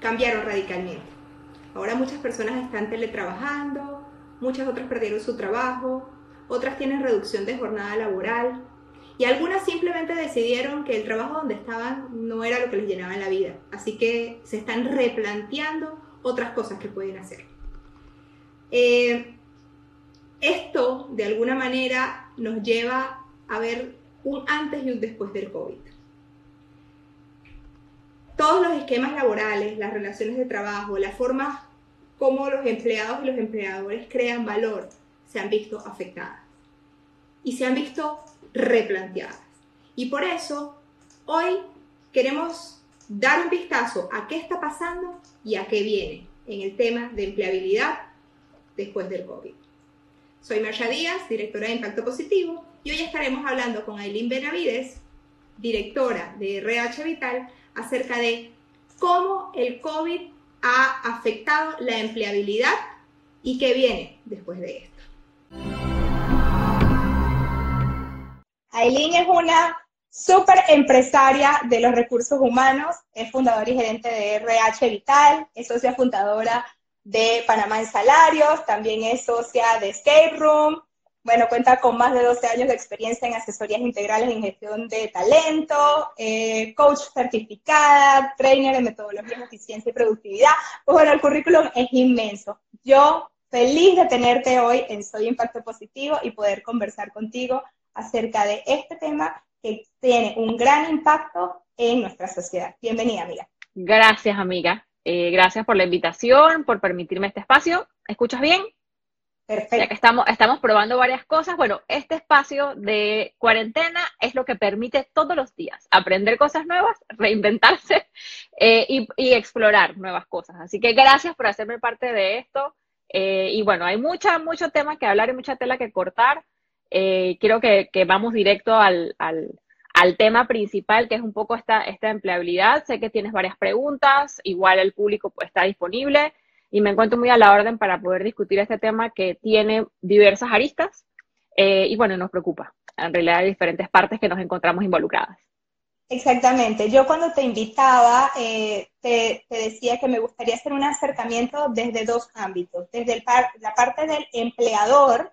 cambiaron radicalmente. Ahora muchas personas están teletrabajando, muchas otras perdieron su trabajo, otras tienen reducción de jornada laboral y algunas simplemente decidieron que el trabajo donde estaban no era lo que les llenaba la vida. Así que se están replanteando otras cosas que pueden hacer. Eh, esto, de alguna manera, nos lleva a ver un antes y un después del COVID. Todos los esquemas laborales, las relaciones de trabajo, la forma como los empleados y los empleadores crean valor, se han visto afectadas y se han visto replanteadas. Y por eso, hoy queremos dar un vistazo a qué está pasando y a qué viene en el tema de empleabilidad después del COVID. Soy Marcia Díaz, directora de Impacto Positivo, y hoy estaremos hablando con Aileen Benavides, directora de RH Vital, acerca de cómo el COVID ha afectado la empleabilidad y qué viene después de esto. Aileen es una súper empresaria de los recursos humanos, es fundadora y gerente de RH Vital, es socia fundadora de Panamá en Salarios, también es socia de Escape Room, bueno, cuenta con más de 12 años de experiencia en asesorías integrales en gestión de talento, eh, coach certificada, trainer en metodología de eficiencia y productividad. Pues bueno, el currículum es inmenso. Yo feliz de tenerte hoy en Soy Impacto Positivo y poder conversar contigo acerca de este tema que tiene un gran impacto en nuestra sociedad. Bienvenida, amiga. Gracias, amiga. Eh, gracias por la invitación, por permitirme este espacio. ¿Escuchas bien? Perfecto. Ya que estamos, estamos probando varias cosas, bueno, este espacio de cuarentena es lo que permite todos los días aprender cosas nuevas, reinventarse eh, y, explorar nuevas cosas. Así que gracias por hacerme parte de esto. Eh, y bueno, hay mucha, mucho tema que hablar y mucha tela que cortar. Eh, quiero que, vamos directo al, tema principal, que es un poco esta, esta empleabilidad. Sé que tienes varias preguntas, igual el público está disponible y me encuentro muy a la orden para poder discutir este tema que tiene diversas aristas eh, y bueno, nos preocupa. En realidad hay diferentes partes que nos encontramos involucradas. Exactamente. Yo cuando te invitaba, eh, te, decía que me gustaría hacer un acercamiento desde dos ámbitos. Desde la parte del empleador,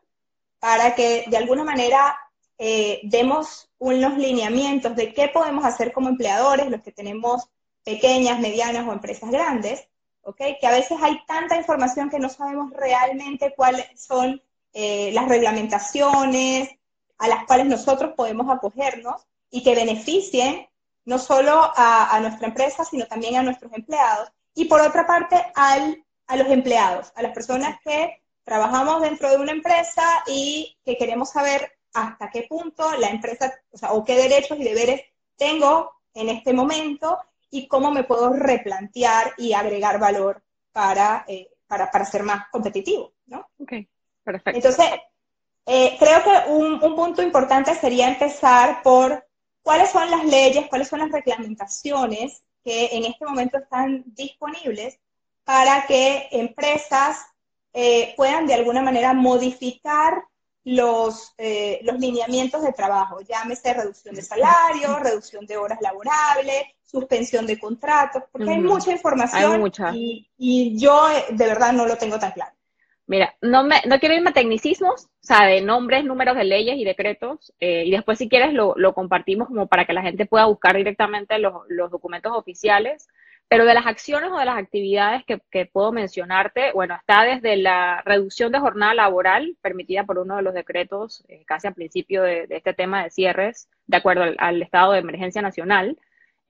para que de alguna manera eh, demos unos lineamientos de qué podemos hacer como empleadores, los que tenemos pequeñas, medianas o empresas grandes, ¿okay? que a veces hay tanta información que no sabemos realmente cuáles son eh, las reglamentaciones a las cuales nosotros podemos acogernos y que beneficien no solo a, nuestra empresa, sino también a nuestros empleados. Y por otra parte, al, a los empleados, a las personas que trabajamos dentro de una empresa y que queremos saber hasta qué punto la empresa, o sea, o qué derechos y deberes tengo en este momento y cómo me puedo replantear y agregar valor para, eh, para, para, ser más competitivo, ¿no? Ok, perfecto. Entonces, eh, creo que un, un punto importante sería empezar por cuáles son las leyes, cuáles son las reglamentaciones que en este momento están disponibles para que empresas eh, puedan de alguna manera modificar los, eh, los lineamientos de trabajo, llámese reducción de salario, reducción de horas laborables, suspensión de contratos, porque hay mucha información Y, yo eh, de verdad no lo tengo tan claro. Mira, no, me, no quiero irme a tecnicismos, o sea, de nombres, números de leyes y decretos, y después si quieres lo, lo, compartimos como para que la gente pueda buscar directamente los, los documentos oficiales. Pero de las acciones o de las actividades que, puedo mencionarte, bueno, está desde la reducción de jornada laboral permitida por uno de los decretos eh, casi al principio de, este tema de cierres, de acuerdo al, estado de emergencia nacional,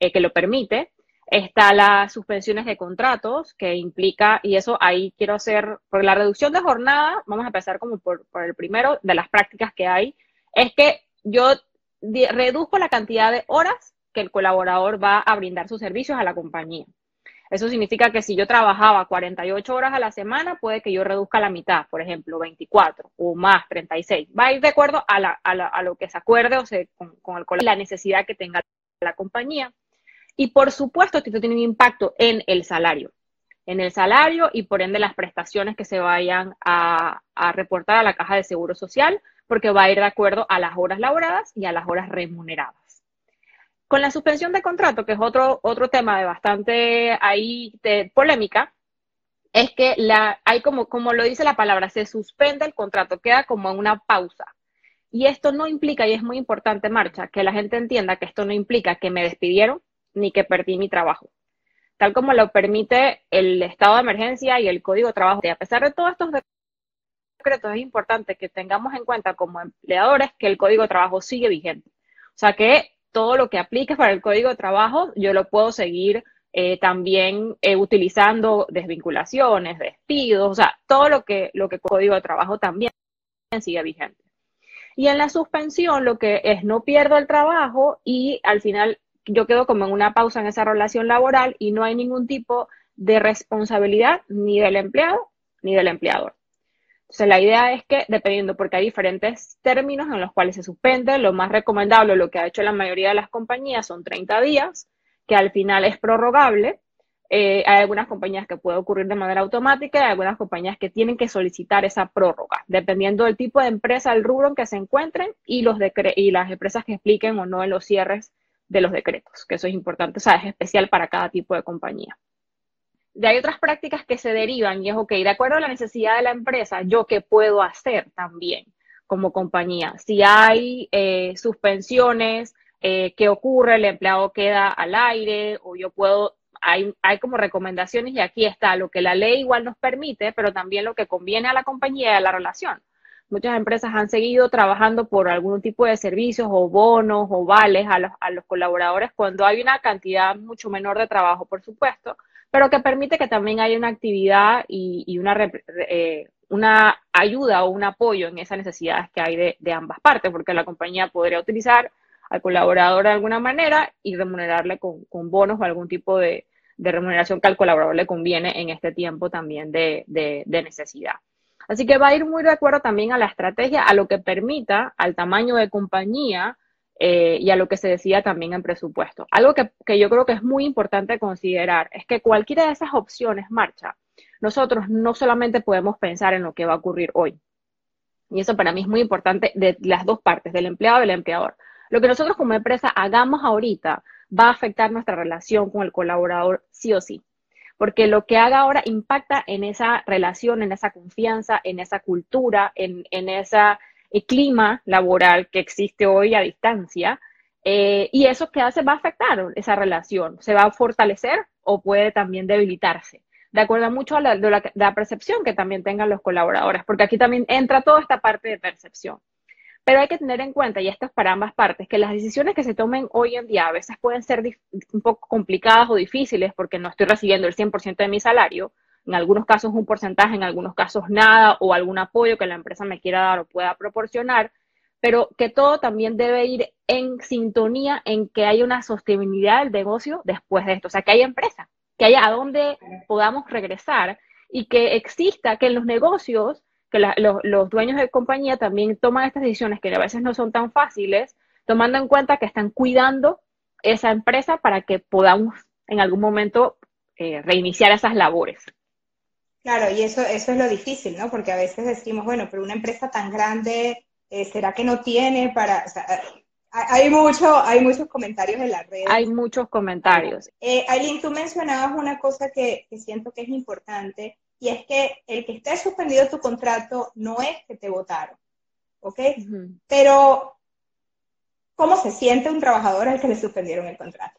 eh, que lo permite. Está las suspensiones de contratos, que implica, y eso ahí quiero hacer, por la reducción de jornada, vamos a empezar como por, por el primero de las prácticas que hay, es que yo reduzco la cantidad de horas que el colaborador va a brindar sus servicios a la compañía. Eso significa que si yo trabajaba 48 horas a la semana, puede que yo reduzca la mitad, por ejemplo, 24 o más, 36. Va a ir de acuerdo a, lo que se acuerde o se, con, con el la necesidad que tenga la compañía. Y por supuesto, esto tiene un impacto en el salario, en el salario y por ende las prestaciones que se vayan a, reportar a la caja de seguro social, porque va a ir de acuerdo a las horas laboradas y a las horas remuneradas. Con la suspensión de contrato, que es otro, otro tema de bastante ahí de polémica, es que la, hay como, como lo dice la palabra, se suspende el contrato, queda como en una pausa. Y esto no implica, y es muy importante, Marcha, que la gente entienda que esto no implica que me despidieron ni que perdí mi trabajo. Tal como lo permite el estado de emergencia y el código de trabajo. Y a pesar de todos estos decretos, es importante que tengamos en cuenta como empleadores que el código de trabajo sigue vigente. O sea que todo lo que aplique para el código de trabajo, yo lo puedo seguir eh, también eh, utilizando desvinculaciones, despidos, o sea, todo lo que, lo que código de trabajo también sigue vigente. Y en la suspensión lo que es no pierdo el trabajo y al final yo quedo como en una pausa en esa relación laboral y no hay ningún tipo de responsabilidad ni del empleado ni del empleador. Entonces, la idea es que, dependiendo, porque hay diferentes términos en los cuales se suspende, lo más recomendable, lo que ha hecho la mayoría de las compañías, son 30 días, que al final es prorrogable. Eh, hay algunas compañías que puede ocurrir de manera automática hay algunas compañías que tienen que solicitar esa prórroga, dependiendo del tipo de empresa, el rubro en que se encuentren y, los y las empresas que expliquen o no en los cierres de los decretos, que eso es importante, o sea, es especial para cada tipo de compañía de hay otras prácticas que se derivan y es, ok, de acuerdo a la necesidad de la empresa, yo qué puedo hacer también como compañía. Si hay eh, suspensiones, eh, ¿qué ocurre? El empleado queda al aire o yo puedo, hay, hay como recomendaciones y aquí está lo que la ley igual nos permite, pero también lo que conviene a la compañía y a la relación. Muchas empresas han seguido trabajando por algún tipo de servicios o bonos o vales a los, a los colaboradores cuando hay una cantidad mucho menor de trabajo, por supuesto, pero que permite que también haya una actividad y, una, eh, una ayuda o un apoyo en esas necesidades que hay de, ambas partes, porque la compañía podría utilizar al colaborador de alguna manera y remunerarle con, bonos o algún tipo de, remuneración que al colaborador le conviene en este tiempo también de, de, necesidad. Así que va a ir muy de acuerdo también a la estrategia, a lo que permita al tamaño de compañía eh, y a lo que se decía también en presupuesto. Algo que, yo creo que es muy importante considerar es que cualquiera de esas opciones marcha. Nosotros no solamente podemos pensar en lo que va a ocurrir hoy. Y eso para mí es muy importante de las dos partes, del empleado y del empleador. Lo que nosotros como empresa hagamos ahorita va a afectar nuestra relación con el colaborador sí o sí. Porque lo que haga ahora impacta en esa relación, en esa confianza, en esa cultura, en, en esa el clima laboral que existe hoy a distancia. Eh, y eso que hace va a afectar esa relación, se va a fortalecer o puede también debilitarse, de acuerdo mucho a la, percepción que también tengan los colaboradores, porque aquí también entra toda esta parte de percepción. Pero hay que tener en cuenta, y esto es para ambas partes, que las decisiones que se tomen hoy en día a veces pueden ser un poco complicadas o difíciles porque no estoy recibiendo el 100% de mi salario, en algunos casos un porcentaje, en algunos casos nada, o algún apoyo que la empresa me quiera dar o pueda proporcionar, pero que todo también debe ir en sintonía en que haya una sostenibilidad del negocio después de esto, o sea, que haya empresa, que haya a dónde podamos regresar y que exista, que en los negocios, que los dueños de compañía también toman estas decisiones que a veces no son tan fáciles, tomando en cuenta que están cuidando esa empresa para que podamos en algún momento eh, reiniciar esas labores. Claro, y eso, eso es lo difícil, ¿no? Porque a veces decimos, bueno, pero una empresa tan grande, eh, ¿será que no tiene para...? O sea, hay, mucho, hay muchos comentarios en la red. Hay muchos comentarios. Eh, Aileen, tú mencionabas una cosa que, siento que es importante, y es que el que esté suspendido tu contrato no es que te votaron, ¿ok? Pero, ¿cómo se siente un trabajador al que le suspendieron el contrato?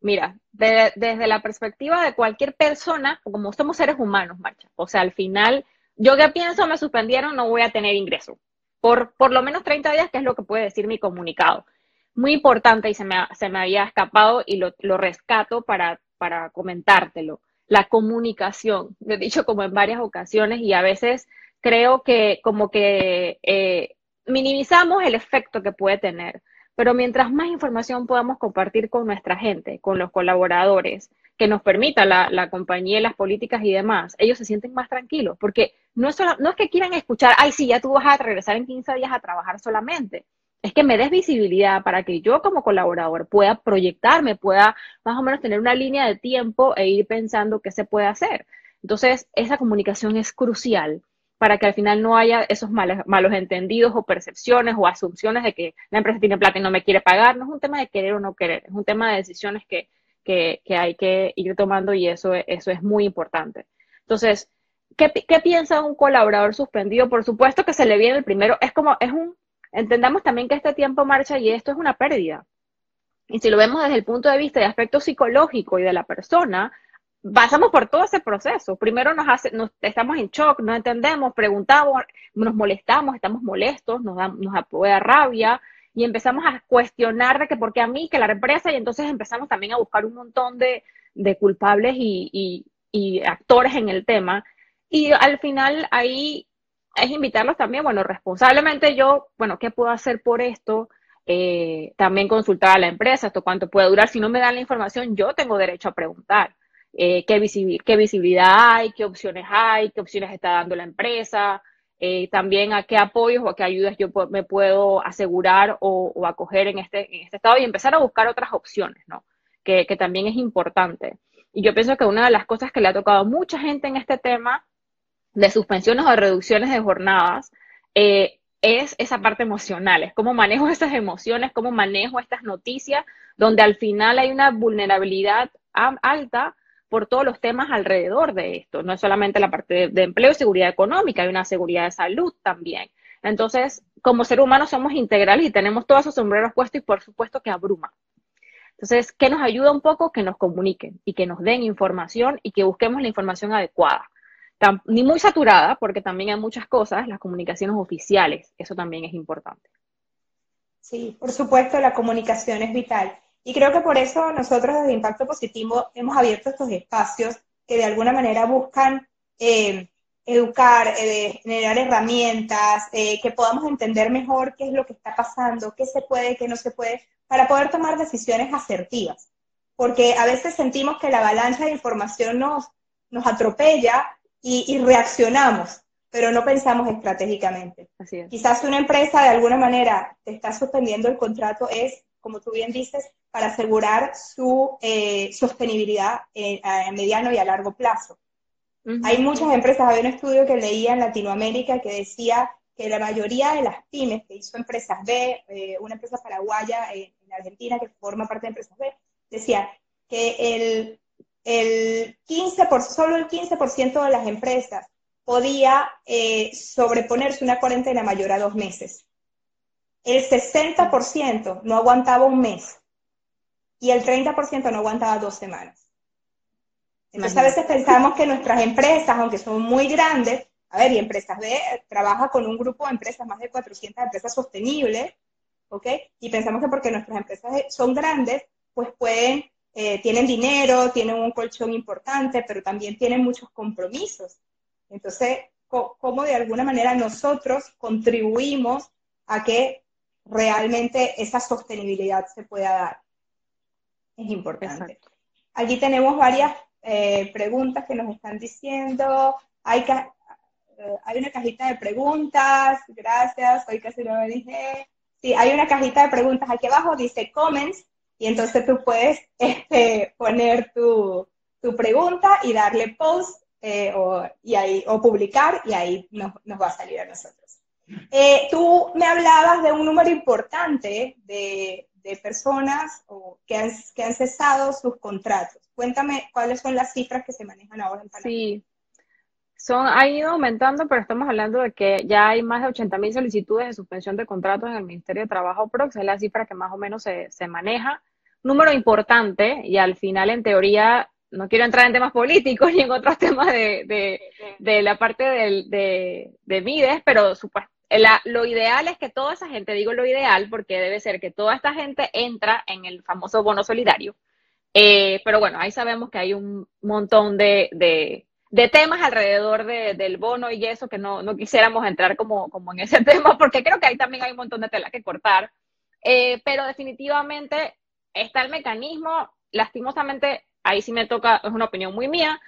Mira, desde la perspectiva de cualquier persona, como somos seres humanos, Marcha, o sea, al final, yo que pienso, me suspendieron, no voy a tener ingreso. Por, por lo menos 30 días, que es lo que puede decir mi comunicado. Muy importante y se me, se me había escapado y lo, lo rescato para, para comentártelo. La comunicación, lo he dicho como en varias ocasiones y a veces creo que como que eh, minimizamos el efecto que puede tener. Pero mientras más información podamos compartir con nuestra gente, con los colaboradores, que nos permita la, compañía, las políticas y demás, ellos se sienten más tranquilos, porque no es, no es que quieran escuchar, ay, sí, ya tú vas a regresar en 15 días a trabajar solamente. Es que me des visibilidad para que yo como colaborador pueda proyectarme, pueda más o menos tener una línea de tiempo e ir pensando qué se puede hacer. Entonces, esa comunicación es crucial para que al final no haya esos malos, malos entendidos o percepciones o asunciones de que la empresa tiene plata y no me quiere pagar. No es un tema de querer o no querer, es un tema de decisiones que, que, que hay que ir tomando y eso, eso es muy importante. Entonces, ¿qué, ¿qué piensa un colaborador suspendido? Por supuesto que se le viene el primero, es como, es un, entendamos también que este tiempo marcha y esto es una pérdida. Y si lo vemos desde el punto de vista de aspecto psicológico y de la persona, pasamos por todo ese proceso. Primero nos hace, nos, estamos en shock, no entendemos, preguntamos, nos molestamos, estamos molestos, nos da, nos da rabia y empezamos a cuestionar de que por qué a mí, que la empresa, y entonces empezamos también a buscar un montón de, de culpables y, y, y, actores en el tema. Y al final ahí es invitarlos también, bueno, responsablemente yo, bueno, ¿qué puedo hacer por esto? Eh, también consultar a la empresa, esto cuánto puede durar. Si no me dan la información, yo tengo derecho a preguntar. Eh, qué, visibilidad hay, qué opciones hay, qué opciones está dando la empresa, eh, también a qué apoyos o a qué ayudas yo me puedo asegurar o, acoger en este, en este estado y empezar a buscar otras opciones, ¿no? Que, que, también es importante. Y yo pienso que una de las cosas que le ha tocado a mucha gente en este tema de suspensiones o reducciones de jornadas eh, es esa parte emocional, es cómo manejo esas emociones, cómo manejo estas noticias, donde al final hay una vulnerabilidad alta por todos los temas alrededor de esto. No es solamente la parte de, empleo y seguridad económica, hay una seguridad de salud también. Entonces, como ser humano somos integrales y tenemos todos esos sombreros puestos y por supuesto que abruma. Entonces, ¿qué nos ayuda un poco? Que nos comuniquen y que nos den información y que busquemos la información adecuada. Ni muy saturada, porque también hay muchas cosas, las comunicaciones oficiales, eso también es importante. Sí, por supuesto, la comunicación es vital. Y creo que por eso nosotros desde Impacto Positivo hemos abierto estos espacios que de alguna manera buscan eh, educar, eh, generar herramientas, eh, que podamos entender mejor qué es lo que está pasando, qué se puede, qué no se puede, para poder tomar decisiones asertivas. Porque a veces sentimos que la avalancha de información nos, nos atropella y, y reaccionamos, pero no pensamos estratégicamente. Quizás una empresa de alguna manera te está suspendiendo el contrato es, como tú bien dices, para asegurar su eh, sostenibilidad eh, a mediano y a largo plazo. Hay muchas empresas, había un estudio que leía en Latinoamérica que decía que la mayoría de las pymes que hizo Empresas B, eh, una empresa paraguaya en Argentina que forma parte de Empresas B, decía que el, el 15%, solo el 15% de las empresas podía sobreponerse una cuarentena mayor a dos meses. El 60% no aguantaba un mes y el 30% no aguantaba dos semanas. Entonces a veces pensamos que nuestras empresas, aunque son muy grandes, a ver, y Empresas B trabaja con un grupo de empresas, más de 400 empresas sostenibles, ¿ok? Y pensamos que porque nuestras empresas son grandes, pues pueden, eh, tienen dinero, tienen un colchón importante, pero también tienen muchos compromisos. Entonces, ¿cómo de alguna manera nosotros contribuimos a que realmente esa sostenibilidad se pueda dar? es importante. Aquí tenemos varias eh, preguntas que nos están diciendo. Hay, eh, hay una cajita de preguntas, gracias, hoy casi no me dije. Sí, hay una cajita de preguntas aquí abajo, dice comments, y entonces tú puedes este, poner tu, tu, pregunta y darle post eh, o, y ahí, o publicar y ahí nos, nos va a salir a nosotros. tú me hablabas de un número importante de, de personas que, han, que han cesado sus contratos. Cuéntame cuáles son las cifras que se manejan ahora en Panamá. Sí, son, ha ido aumentando, pero estamos hablando de que ya hay más de 80 mil solicitudes de suspensión de contratos en el Ministerio de Trabajo PROX, es la cifra que más o menos se, se maneja. Número importante, y al final, en teoría, no quiero entrar en temas políticos ni en otros temas de, de, la parte del, de, de Mides, pero supuestamente lo ideal es que toda esa gente, digo lo ideal porque debe ser que toda esta gente entra en el famoso bono solidario. Eh, pero bueno, ahí sabemos que hay un montón de, de, temas alrededor del bono y eso que no, no quisiéramos entrar como, como, en ese tema porque creo que ahí también hay un montón de tela que cortar. Eh, pero definitivamente está el mecanismo, lastimosamente, ahí sí me toca, es una opinión muy mía,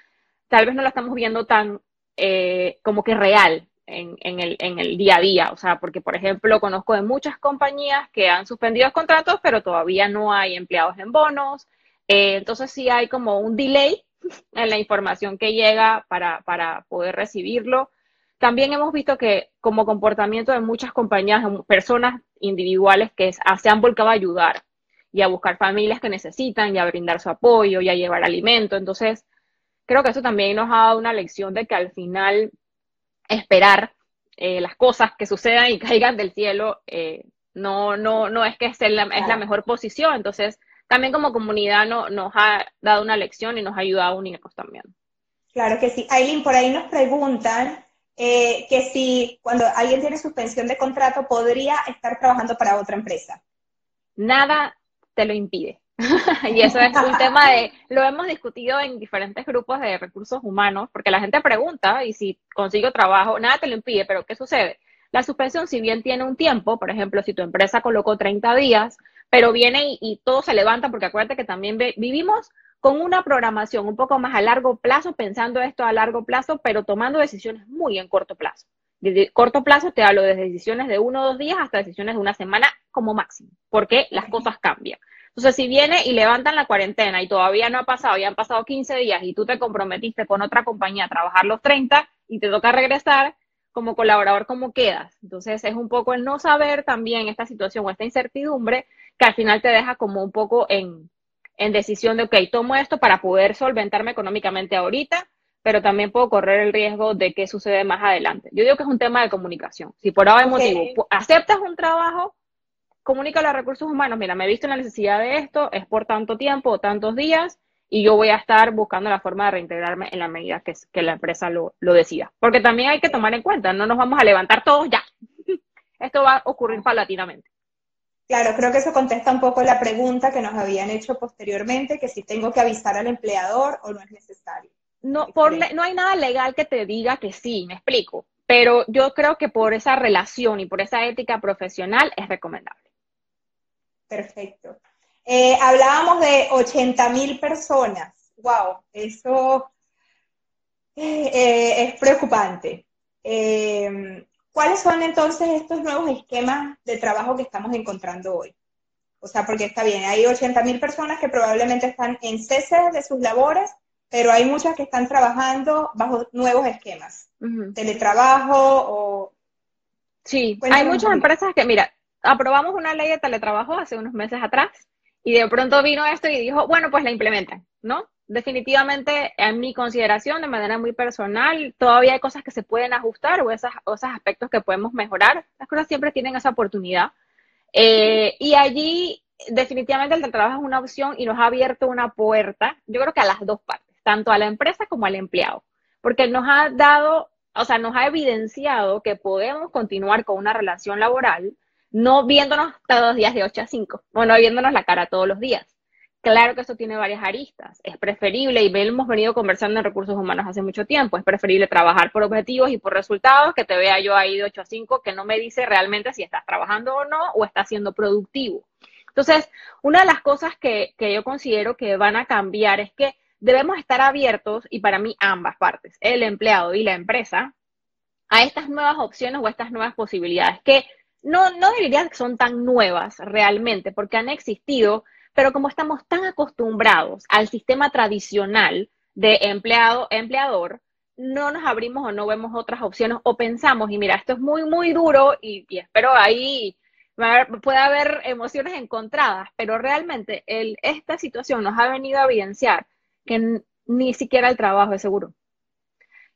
tal vez no la estamos viendo tan eh, como que real, en, el, en, el, día a día. O sea, porque, por ejemplo, conozco de muchas compañías que han suspendido contratos, pero todavía no hay empleados en bonos. Eh, entonces sí hay como un delay en la información que llega para, para poder recibirlo. también hemos visto que como comportamiento de muchas compañías, personas individuales que se han volcado a ayudar y a buscar familias que necesitan y a brindar su apoyo y a llevar alimento. Entonces, creo que eso también nos ha dado una lección de que al final esperar eh, las cosas que sucedan y caigan del cielo eh, no, no, no es que es la, es la mejor posición. Entonces, también como comunidad no, nos ha dado una lección y nos ha ayudado a unirnos también. Claro que sí. Aileen, por ahí nos preguntan eh, que si cuando alguien tiene suspensión de contrato podría estar trabajando para otra empresa. Nada te lo impide. y eso es un tema de, lo hemos discutido en diferentes grupos de recursos humanos, porque la gente pregunta, y si consigo trabajo, nada te lo impide, pero ¿qué sucede? La suspensión, si bien tiene un tiempo, por ejemplo, si tu empresa colocó 30 días, pero viene y, todo se levanta, porque acuérdate que también vivimos con una programación un poco más a largo plazo, pensando esto a largo plazo, pero tomando decisiones muy en corto plazo. De corto plazo te hablo desde decisiones de uno o dos días hasta decisiones de una semana como máximo, porque las cosas cambian. Entonces, si viene y levantan la cuarentena y todavía no ha pasado, ya han pasado 15 días y tú te comprometiste con otra compañía a trabajar los 30 y te toca regresar como colaborador, ¿cómo quedas? Entonces, es un poco el no saber también esta situación o esta incertidumbre que al final te deja como un poco en, en decisión de, ok, tomo esto para poder solventarme económicamente ahorita, pero también puedo correr el riesgo de que sucede más adelante. Yo digo que es un tema de comunicación. Si por ahora motivo aceptas un trabajo, comunica a los recursos humanos, mira, me he visto en la necesidad de esto, es por tanto tiempo o tantos días, y yo voy a estar buscando la forma de reintegrarme en la medida que, que la empresa lo, decida. Porque también hay que tomar en cuenta, no nos vamos a levantar todos ya. Esto va a ocurrir paulatinamente. Claro, creo que eso contesta un poco la pregunta que nos habían hecho posteriormente, que si tengo que avisar al empleador o no es necesario. No, por no hay nada legal que te diga que sí, me explico, pero yo creo que por esa relación y por esa ética profesional es recomendable. Perfecto. Eh, hablábamos de 80 mil personas. Wow, eso eh, eh, es preocupante. ¿Cuáles son entonces estos nuevos esquemas de trabajo que estamos encontrando hoy? O sea, porque está bien, hay 80 mil personas que probablemente están en cese de sus labores, pero hay muchas que están trabajando bajo nuevos esquemas. Teletrabajo o... Sí, hay muchas empresas que, mira, aprobamos una ley de teletrabajo hace unos meses atrás y de pronto vino esto y dijo, bueno, pues la implementan, ¿no? Definitivamente, en mi consideración, de manera muy personal, todavía hay cosas que se pueden ajustar o, esas, esos aspectos que podemos mejorar. Las cosas siempre tienen esa oportunidad. Eh, y allí, definitivamente, el teletrabajo es una opción y nos ha abierto una puerta, yo creo que a las dos partes, tanto a la empresa como al empleado, porque nos ha dado, o sea, nos ha evidenciado que podemos continuar con una relación laboral no viéndonos todos los días de 8 a 5, o no viéndonos la cara todos los días. Claro que esto tiene varias aristas. Es preferible, y hemos venido conversando en recursos humanos hace mucho tiempo, es preferible trabajar por objetivos y por resultados que te vea yo ahí de 8 a 5, que no me dice realmente si estás trabajando o no, o estás siendo productivo. Entonces, una de las cosas que, que yo considero que van a cambiar es que debemos estar abiertos, y para mí ambas partes, el empleado y la empresa, a estas nuevas opciones o estas nuevas posibilidades que no, no diría que son tan nuevas realmente, porque han existido, pero como estamos tan acostumbrados al sistema tradicional de empleado-empleador, no nos abrimos o no vemos otras opciones o pensamos, y mira, esto es muy, muy duro y, espero ahí puede haber emociones encontradas, pero realmente el, esta situación nos ha venido a evidenciar que ni siquiera el trabajo es seguro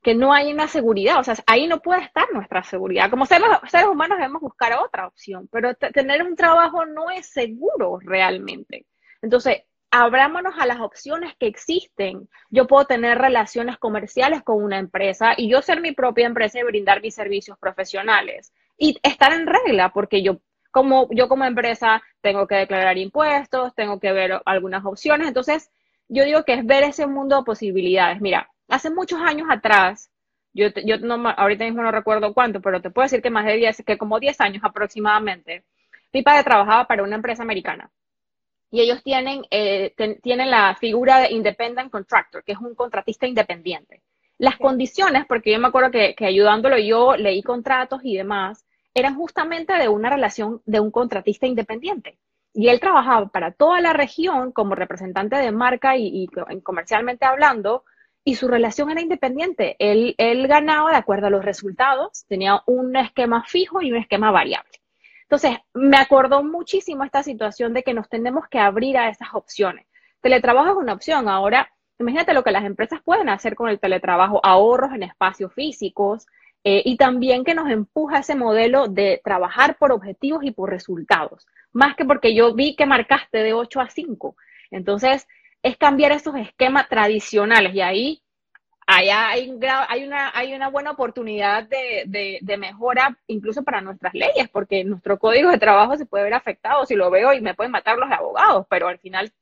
que no hay una seguridad, o sea, ahí no puede estar nuestra seguridad. Como seres, seres humanos debemos buscar otra opción, pero tener un trabajo no es seguro realmente. Entonces, abrámonos a las opciones que existen. Yo puedo tener relaciones comerciales con una empresa y yo ser mi propia empresa y brindar mis servicios profesionales y estar en regla, porque yo como yo como empresa tengo que declarar impuestos, tengo que ver algunas opciones. Entonces, yo digo que es ver ese mundo de posibilidades. Mira, hace muchos años atrás, yo, yo no, ahorita mismo no recuerdo cuánto, pero te puedo decir que más de 10, que como 10 años aproximadamente, mi padre trabajaba para una empresa americana. Y ellos tienen, eh, tienen la figura de independent contractor, que es un contratista independiente. Las condiciones, porque yo me acuerdo que, que ayudándolo yo leí contratos y demás, eran justamente de una relación de un contratista independiente. Y él trabajaba para toda la región como representante de marca y, y comercialmente hablando, y su relación era independiente. Él, ganaba de acuerdo a los resultados, tenía un esquema fijo y un esquema variable. Entonces, me acordó muchísimo esta situación de que nos tenemos que abrir a esas opciones. Teletrabajo es una opción. Ahora, imagínate lo que las empresas pueden hacer con el teletrabajo, ahorros en espacios físicos eh, y también que nos empuja ese modelo de trabajar por objetivos y por resultados, más que porque yo vi que marcaste de 8 a 5. Entonces, es cambiar esos esquemas tradicionales y ahí allá hay, hay, una, hay una buena oportunidad de, mejora incluso para nuestras leyes, porque nuestro código de trabajo se puede ver afectado si lo veo y me pueden matar los abogados, pero al final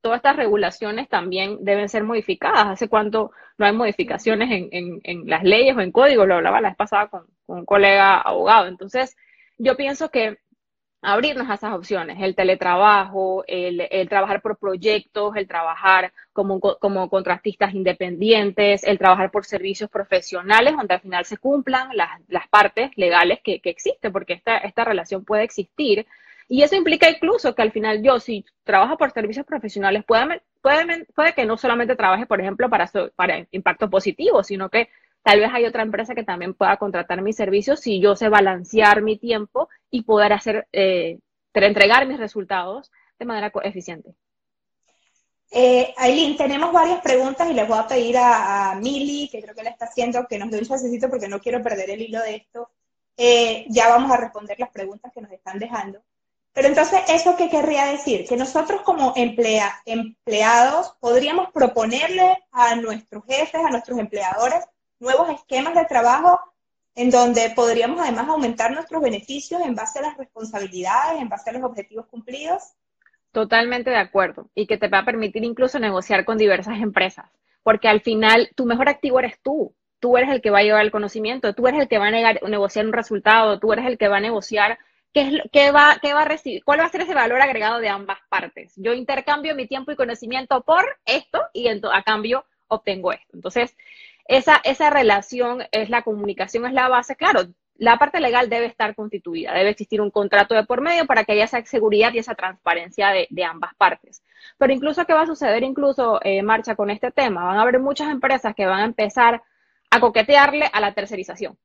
todas estas regulaciones también deben ser modificadas. ¿Hace cuánto no hay modificaciones en, en, en las leyes o en código? Lo hablaba la vez pasada con un colega abogado. Entonces, yo pienso que abrirnos a esas opciones, el teletrabajo, el, trabajar por proyectos, el trabajar como, como, contratistas independientes, el trabajar por servicios profesionales, donde al final se cumplan las, partes legales que, existen, porque esta, esta relación puede existir. Y eso implica incluso que al final yo, si trabajo por servicios profesionales, puede, puede, puede que no solamente trabaje, por ejemplo, para, para impacto positivo, sino que Tal vez hay otra empresa que también pueda contratar mis servicios si yo sé balancear mi tiempo y poder hacer, eh, entregar mis resultados de manera eficiente. Eh, Aileen, tenemos varias preguntas y les voy a pedir a, a Mili, que creo que la está haciendo, que nos dé un chasecito porque no quiero perder el hilo de esto. Eh, ya vamos a responder las preguntas que nos están dejando. Pero entonces, ¿eso qué querría decir? Que nosotros como emplea, empleados podríamos proponerle a nuestros jefes, a nuestros empleadores, nuevos esquemas de trabajo en donde podríamos además aumentar nuestros beneficios en base a las responsabilidades, en base a los objetivos cumplidos. Totalmente de acuerdo. Y que te va a permitir incluso negociar con diversas empresas. Porque al final tu mejor activo eres tú. Tú eres el que va a llevar el conocimiento, tú eres el que va a negociar un resultado, tú eres el que va a negociar qué, es, qué, va, qué va a recibir, cuál va a ser ese valor agregado de ambas partes. Yo intercambio mi tiempo y conocimiento por esto y a cambio obtengo esto. Entonces, esa, esa relación es la comunicación, es la base. Claro, la parte legal debe estar constituida, debe existir un contrato de por medio para que haya esa seguridad y esa transparencia de, ambas partes. Pero incluso, ¿qué va a suceder incluso, eh, Marcha, con este tema? Van a haber muchas empresas que van a empezar a coquetearle a la tercerización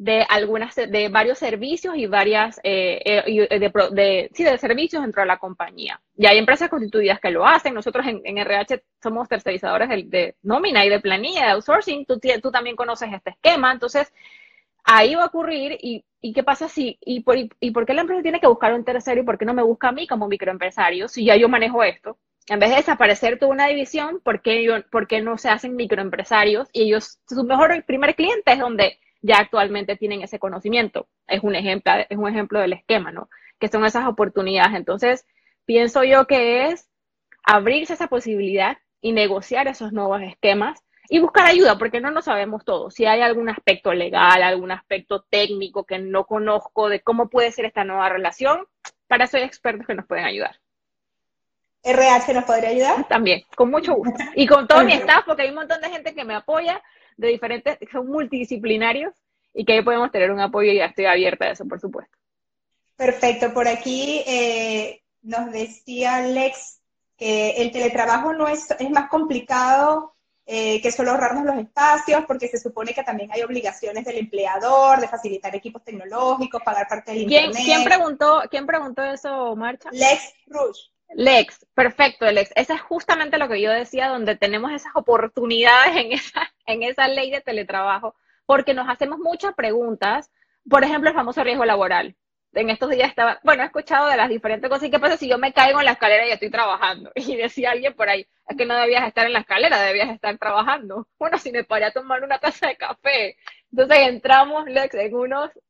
de algunas de varios servicios y varias eh, eh, de, sí, de servicios dentro de la compañía. Y hay empresas constituidas que lo hacen. Nosotros en, RH somos tercerizadores de, nómina y de planilla, de outsourcing. Tú, tú también conoces este esquema. Entonces, ahí va a ocurrir. ¿Y, y qué pasa si? Y por, ¿Y por qué la empresa tiene que buscar un tercero y por qué no me busca a mí como microempresario si ya yo manejo esto? En vez de desaparecer toda una división, ¿por qué, yo, por qué no se hacen microempresarios? Y ellos, su mejor primer cliente es donde ya actualmente tienen ese conocimiento. Es un ejemplo, es un ejemplo del esquema, ¿no? Que son esas oportunidades. Entonces, pienso yo que es abrirse esa posibilidad y negociar esos nuevos esquemas y buscar ayuda, porque no lo sabemos todo. Si hay algún aspecto legal, algún aspecto técnico que no conozco de cómo puede ser esta nueva relación, para eso hay expertos que nos pueden ayudar. RH nos podría ayudar? También, con mucho gusto. Y con todo mi staff, porque hay un montón de gente que me apoya de diferentes, son multidisciplinarios y que ahí podemos tener un apoyo y ya estoy abierta a eso, por supuesto. Perfecto, por aquí eh, nos decía Lex que el teletrabajo no es, es más complicado eh, que solo ahorrarnos los espacios, porque se supone que también hay obligaciones del empleador de facilitar equipos tecnológicos, pagar parte del internet. ¿Quién preguntó, ¿quién preguntó eso, Marcha? Lex Rush. Lex, perfecto, Lex. Ese es justamente lo que yo decía, donde tenemos esas oportunidades en esa, en esa ley de teletrabajo, porque nos hacemos muchas preguntas. Por ejemplo, el famoso riesgo laboral. En estos días estaba, bueno, he escuchado de las diferentes cosas. ¿Y qué pasa si yo me caigo en la escalera y estoy trabajando? Y decía alguien por ahí, es que no debías estar en la escalera, debías estar trabajando. Bueno, si me paré a tomar una taza de café. Entonces entramos, Lex, en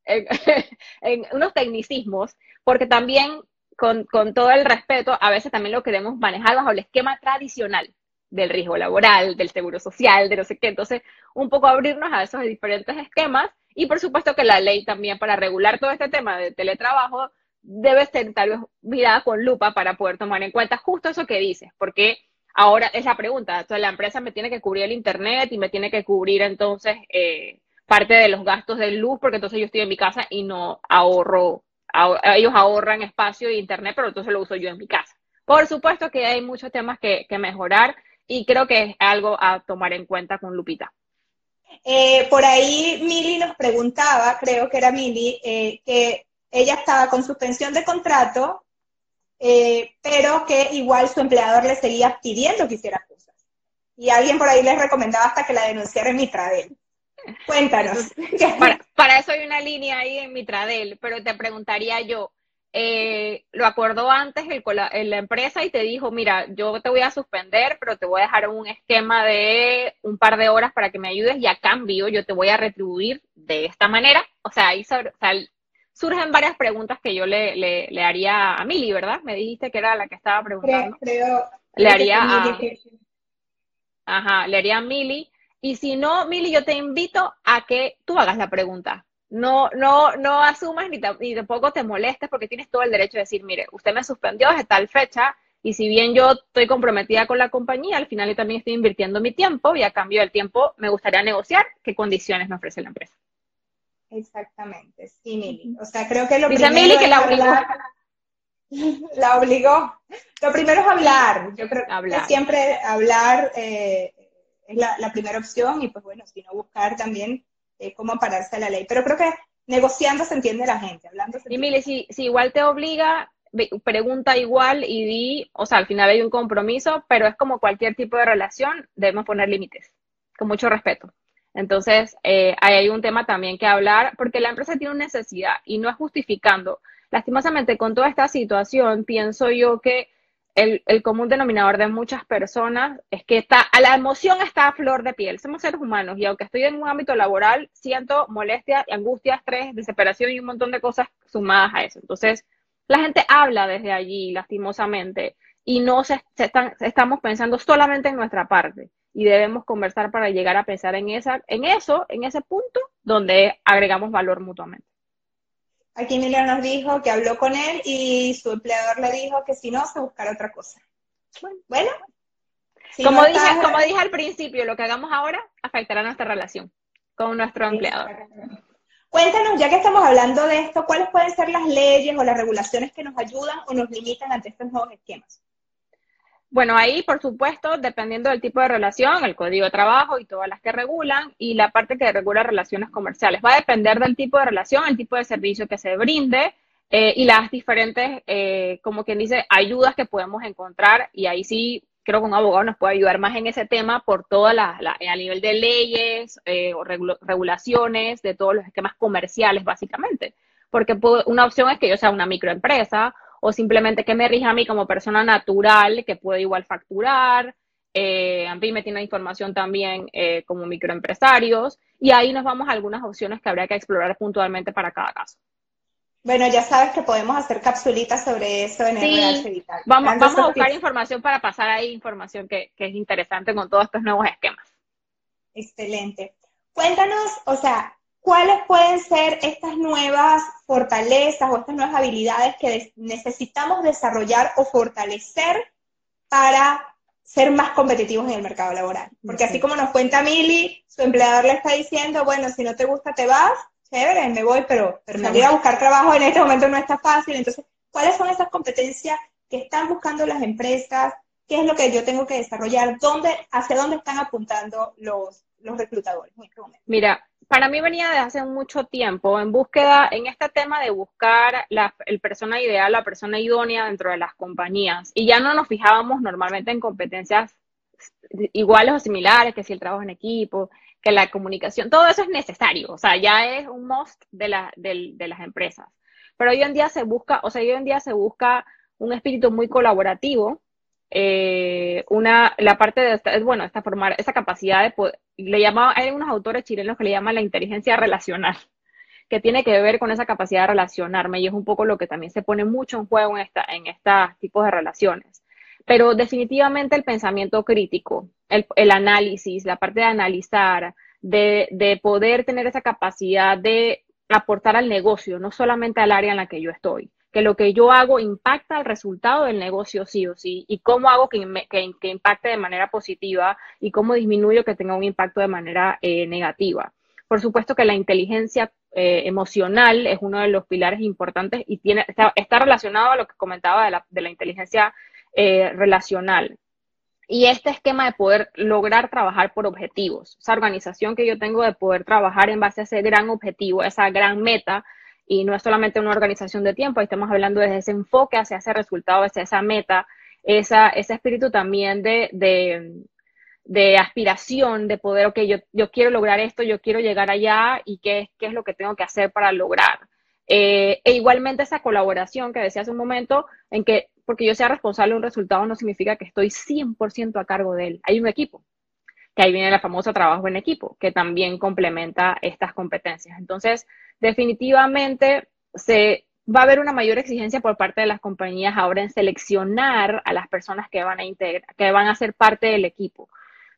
en unos tecnicismos, porque también con, todo el respeto, a veces también lo queremos manejar bajo el esquema tradicional del riesgo laboral, del seguro social, de no sé qué. Entonces, un poco abrirnos a esos diferentes esquemas y por supuesto que la ley también para regular todo este tema de teletrabajo debe ser tal vez mirada con lupa para poder tomar en cuenta justo eso que dices, porque ahora es la pregunta, entonces la empresa me tiene que cubrir el internet y me tiene que cubrir entonces eh, parte de los gastos de luz, porque entonces yo estoy en mi casa y no ahorro ellos ahorran espacio e internet, pero entonces lo uso yo en mi casa. Por supuesto que hay muchos temas que, mejorar y creo que es algo a tomar en cuenta con Lupita. Eh, por ahí Mili nos preguntaba, creo que era Mili, eh, que ella estaba con suspensión de contrato, eh, pero que igual su empleador le seguía pidiendo que hiciera cosas. Y alguien por ahí les recomendaba hasta que la denunciara en Mitradel. Cuéntanos. Para, para, eso hay una línea ahí en Mitradel, pero te preguntaría yo, eh, lo acordó antes el, la empresa y te dijo, mira, yo te voy a suspender, pero te voy a dejar un esquema de un par de horas para que me ayudes y a cambio yo te voy a retribuir de esta manera. O sea, ahí surgen varias preguntas que yo le, le, haría a Mili, ¿verdad? Me dijiste que era la que estaba preguntando. Creo, le haría a... Ajá, le haría a Mili. Y si no, Mili, yo te invito a que tú hagas la pregunta no, no, no asumas ni, tampoco te molestes porque tienes todo el derecho de decir, mire, usted me suspendió desde tal fecha y si bien yo estoy comprometida con la compañía, al final yo también estoy invirtiendo mi tiempo y a cambio del tiempo me gustaría negociar qué condiciones me ofrece la empresa. Exactamente, sí, Mili. O sea, creo que lo Dice Mili que la obligó. La obligó. Lo primero es hablar. Yo creo que siempre hablar eh, es la, la primera opción y pues bueno, si no buscar también eh, cómo pararse a la ley. Pero creo que negociando se entiende la gente, hablando Y mire, si, si igual te obliga, pregunta igual y di, o sea, al final hay un compromiso, pero es como cualquier tipo de relación, debemos poner límites, con mucho respeto. Entonces, eh, ahí hay un tema también que hablar, porque la empresa tiene una necesidad y no es justificando. Lastimosamente, con toda esta situación, pienso yo que el, común denominador de muchas personas es que está, a la emoción está a flor de piel. Somos seres humanos y aunque estoy en un ámbito laboral, siento molestia, angustia, estrés, desesperación y un montón de cosas sumadas a eso. Entonces, la gente habla desde allí, lastimosamente, y no se, están, estamos pensando solamente en nuestra parte y debemos conversar para llegar a pensar en, esa, en eso, en ese punto donde agregamos valor mutuamente. Aquí Emilio nos dijo que habló con él y su empleador le dijo que si no, se buscara otra cosa. Bueno, como, dije, como dije al principio, lo que hagamos ahora afectará nuestra relación con nuestro empleador. Cuéntanos, ya que estamos hablando de esto, ¿cuáles pueden ser las leyes o las regulaciones que nos ayudan o nos limitan ante estos nuevos esquemas? Bueno, ahí, por supuesto, dependiendo del tipo de relación, el código de trabajo y todas las que regulan, y la parte que regula relaciones comerciales. Va a depender del tipo de relación, el tipo de servicio que se brinde eh, y las diferentes, eh, como quien dice, ayudas que podemos encontrar. Y ahí sí, creo que un abogado nos puede ayudar más en ese tema por toda la, a nivel de leyes eh, o regulaciones, de todos los esquemas comerciales, básicamente. Porque una opción es que yo sea una microempresa o simplemente que me rija a mí como persona natural que puede igual facturar. Eh, me tiene información también eh, como microempresarios y ahí nos vamos a algunas opciones que habría que explorar puntualmente para cada caso. Bueno, ya sabes que podemos hacer capsulitas sobre eso en el sí, Vamos, vamos a buscar información para pasar ahí información que, que es interesante con todos estos nuevos esquemas. Excelente. Cuéntanos, o sea, ¿cuáles pueden ser estas nuevas fortalezas o estas nuevas habilidades que necesitamos desarrollar o fortalecer para ser más competitivos en el mercado laboral? Porque así como nos cuenta Mili, su empleador le está diciendo, bueno, si no te gusta te vas, chévere, me voy, pero, pero salir a buscar trabajo en este momento no está fácil. Entonces, ¿cuáles son esas competencias que están buscando las empresas? ¿Qué es lo que yo tengo que desarrollar? ¿Dónde, ¿Hacia dónde están apuntando los, los reclutadores en este momento? Mira, para mí venía de hace mucho tiempo en búsqueda, en este tema de buscar la el persona ideal, la persona idónea dentro de las compañías. Y ya no nos fijábamos normalmente en competencias iguales o similares, que si el trabajo en equipo, que la comunicación, todo eso es necesario, o sea, ya es un must de, la, de, de las empresas. Pero hoy en día se busca, o sea, hoy en día se busca un espíritu muy colaborativo, eh, una, la parte de, esta, bueno, esta formar, esa capacidad de poder, le llamaba, hay unos autores chilenos que le llaman la inteligencia relacional, que tiene que ver con esa capacidad de relacionarme y es un poco lo que también se pone mucho en juego en, esta, en estos tipos de relaciones. Pero definitivamente el pensamiento crítico, el, el análisis, la parte de analizar, de, de poder tener esa capacidad de aportar al negocio, no solamente al área en la que yo estoy que lo que yo hago impacta al resultado del negocio sí o sí, y cómo hago que, que, impacte de manera positiva y cómo disminuyo que tenga un impacto de manera eh, negativa. Por supuesto que la inteligencia eh, emocional es uno de los pilares importantes y tiene, está, relacionado a lo que comentaba de la, de la inteligencia eh, relacional. y este esquema de poder lograr trabajar por objetivos, esa organización que yo tengo de poder trabajar en base a ese gran objetivo, esa gran meta, y no es solamente una organización de tiempo, estamos hablando desde ese enfoque hacia ese resultado, hacia esa meta, esa, ese espíritu también de, de, aspiración, de poder, ok, yo, yo quiero lograr esto, yo quiero llegar allá y qué, qué es lo que tengo que hacer para lograr. Eh, e igualmente esa colaboración que decía hace un momento, en que porque yo sea responsable de un resultado no significa que estoy 100% a cargo de él. Hay un equipo, que ahí viene la famosa trabajo en equipo, que también complementa estas competencias. Entonces, definitivamente se va a haber una mayor exigencia por parte de las compañías ahora en seleccionar a las personas que van a integrar, que van a ser parte del equipo.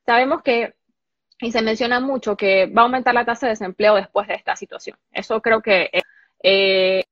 Sabemos que y se menciona mucho que va a aumentar la tasa de desempleo después de esta situación. Eso creo que eh,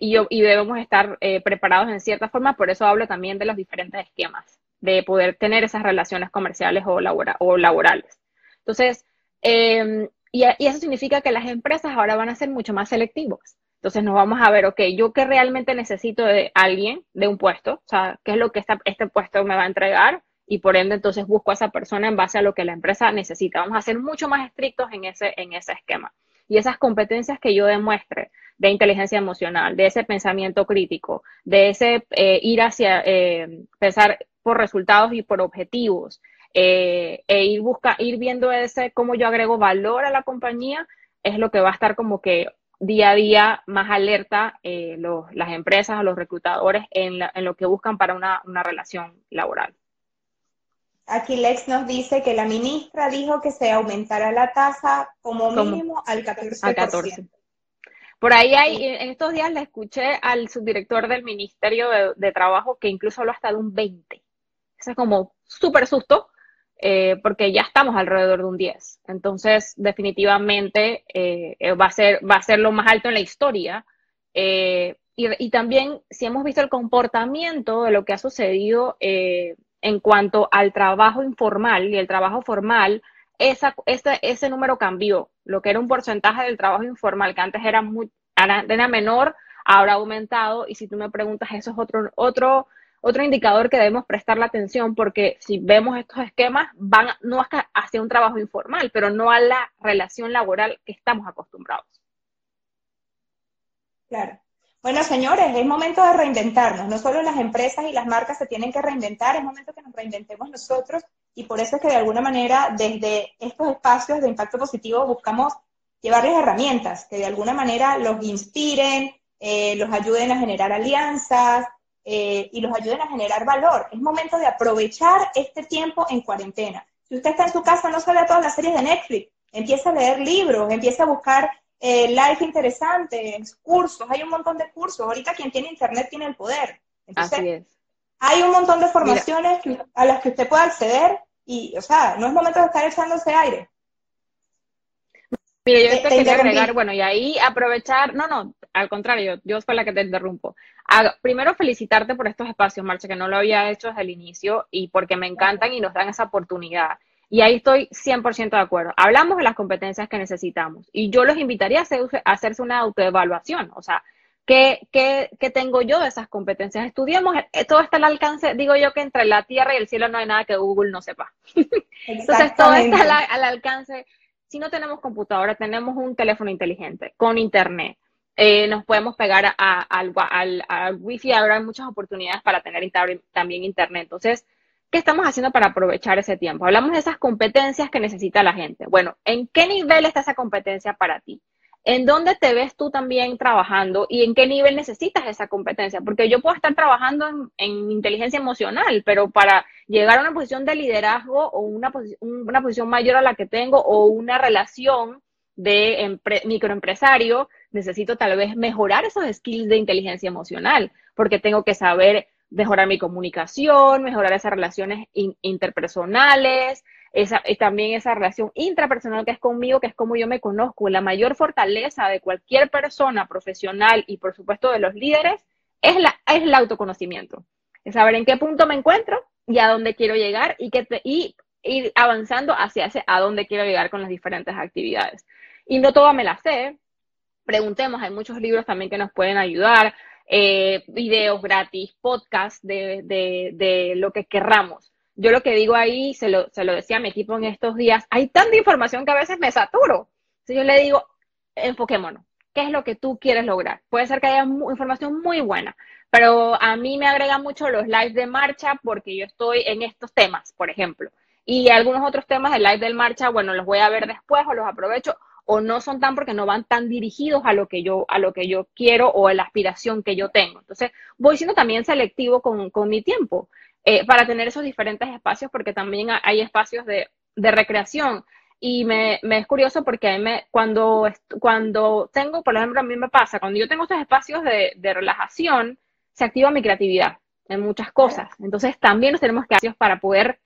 y, y, debemos estar eh, preparados en cierta forma, por eso hablo también de los diferentes esquemas, de poder tener esas relaciones comerciales o, o laborales. Entonces, em, y, eso significa que las empresas ahora van a ser mucho más selectivos. Entonces nos vamos a ver, ok, yo que realmente necesito de alguien, de un puesto, o sea, qué es lo que esta, este puesto me va a entregar y por ende entonces busco a esa persona en base a lo que la empresa necesita. Vamos a ser mucho más estrictos en ese, en ese esquema. Y esas competencias que yo demuestre de inteligencia emocional, de ese pensamiento crítico, de ese eh, ir hacia eh, pensar por resultados y por objetivos, eh, e ir, busca, ir viendo ese cómo yo agrego valor a la compañía, es lo que va a estar como que día a día más alerta eh, las empresas o los reclutadores en, lo que buscan para una, relación laboral. Aquí Lex nos dice que la ministra dijo que se aumentará la tasa como mínimo al 14%. Por ahí hay, en estos días le escuché al subdirector del Ministerio de, Trabajo que incluso habló hasta de un 20. Eso es como súper susto, eh, porque ya estamos alrededor de un 10. Entonces, definitivamente eh, eh, va, a ser, va a ser lo más alto en la historia. y, también, si hemos visto el comportamiento de lo que ha sucedido en cuanto al trabajo informal y el trabajo formal, esa, ese, ese número cambió. Lo que era un porcentaje del trabajo informal, que antes era, muy, era menor, ahora ha aumentado. Y si tú me preguntas, eso es otro, otro otro indicador que debemos prestar la atención porque si vemos estos esquemas van no hacia un trabajo informal, pero no a la relación laboral que estamos acostumbrados. Claro. Bueno, señores, es momento de reinventarnos. No solo las empresas y las marcas se tienen que reinventar, es momento que nos reinventemos nosotros y por eso es que de alguna manera desde estos espacios de impacto positivo buscamos llevarles herramientas que de alguna manera los inspiren, eh, los ayuden a generar alianzas, eh, y los ayuden a generar valor. Es momento de aprovechar este tiempo en cuarentena. Si usted está en su casa, no vea todas las series de Netflix, empieza a leer libros, empieza a buscar eh, live interesantes, cursos, hay un montón de cursos. Ahorita quien tiene internet tiene el poder. Entonces, hay un montón de formaciones a las que usted puede acceder y, o sea, no es momento de estar echándose aire. Mire, yo te, quería agregar, bueno, y ahí aprovechar, no, no, al contrario, yo soy la que te interrumpo. primero, felicitarte por estos espacios, Marcha, que no lo había hecho desde el inicio y porque me encantan y nos dan esa oportunidad. Y ahí estoy 100% de acuerdo. Hablamos de las competencias que necesitamos y yo los invitaría a, hacerse una autoevaluación. O sea, ¿qué, ¿qué, qué, tengo yo de esas competencias? Estudiemos, eh, todo está al alcance, digo yo que entre la tierra y el cielo no hay nada que Google no sepa. Entonces, todo está al alcance si no tenemos computadora, tenemos un teléfono inteligente con internet. Eh, nos podemos pegar al, al, wifi. Ahora hay muchas oportunidades para tener también internet. Entonces, ¿qué estamos haciendo para aprovechar ese tiempo? Hablamos de esas competencias que necesita la gente. Bueno, ¿en qué nivel está esa competencia para ti? ¿En dónde te ves tú también trabajando y en qué nivel necesitas esa competencia? Porque yo puedo estar trabajando en, inteligencia emocional, pero para llegar a una posición de liderazgo o una, una posición mayor a la que tengo o una relación de microempresario, necesito tal vez mejorar esos skills de inteligencia emocional, porque tengo que saber mejorar mi comunicación, mejorar esas relaciones interpersonales, esa, también esa relación intrapersonal que es conmigo, que es como yo me conozco. La mayor fortaleza de cualquier persona profesional y por supuesto de los líderes es, la, es el autoconocimiento. Es saber en qué punto me encuentro y a dónde quiero llegar y, que y ir avanzando hacia ese, a dónde quiero llegar con las diferentes actividades. Y no todo me la sé. Preguntemos, hay muchos libros también que nos pueden ayudar, eh, videos gratis, podcasts de, de, de lo que querramos yo lo que digo ahí, se lo, se lo decía a mi equipo en estos días, hay tanta información que a veces me saturo. Entonces yo le digo, enfoquémonos. ¿Qué es lo que tú quieres lograr? Puede ser que haya información muy buena, pero a mí me agrega mucho los lives de marcha porque yo estoy en estos temas, por ejemplo. Y algunos otros temas de live de marcha, bueno, los voy a ver después o los aprovecho o no son tan porque no van tan dirigidos a lo que yo, a lo que yo quiero o a la aspiración que yo tengo. Entonces, voy siendo también selectivo con, con mi tiempo eh, para tener esos diferentes espacios porque también hay espacios de, de recreación. Y me, me, es curioso porque me, cuando, cuando tengo, por ejemplo, a mí me pasa, cuando yo tengo estos espacios de, de relajación, se activa mi creatividad en muchas cosas. Entonces, también nos tenemos que hacer para poder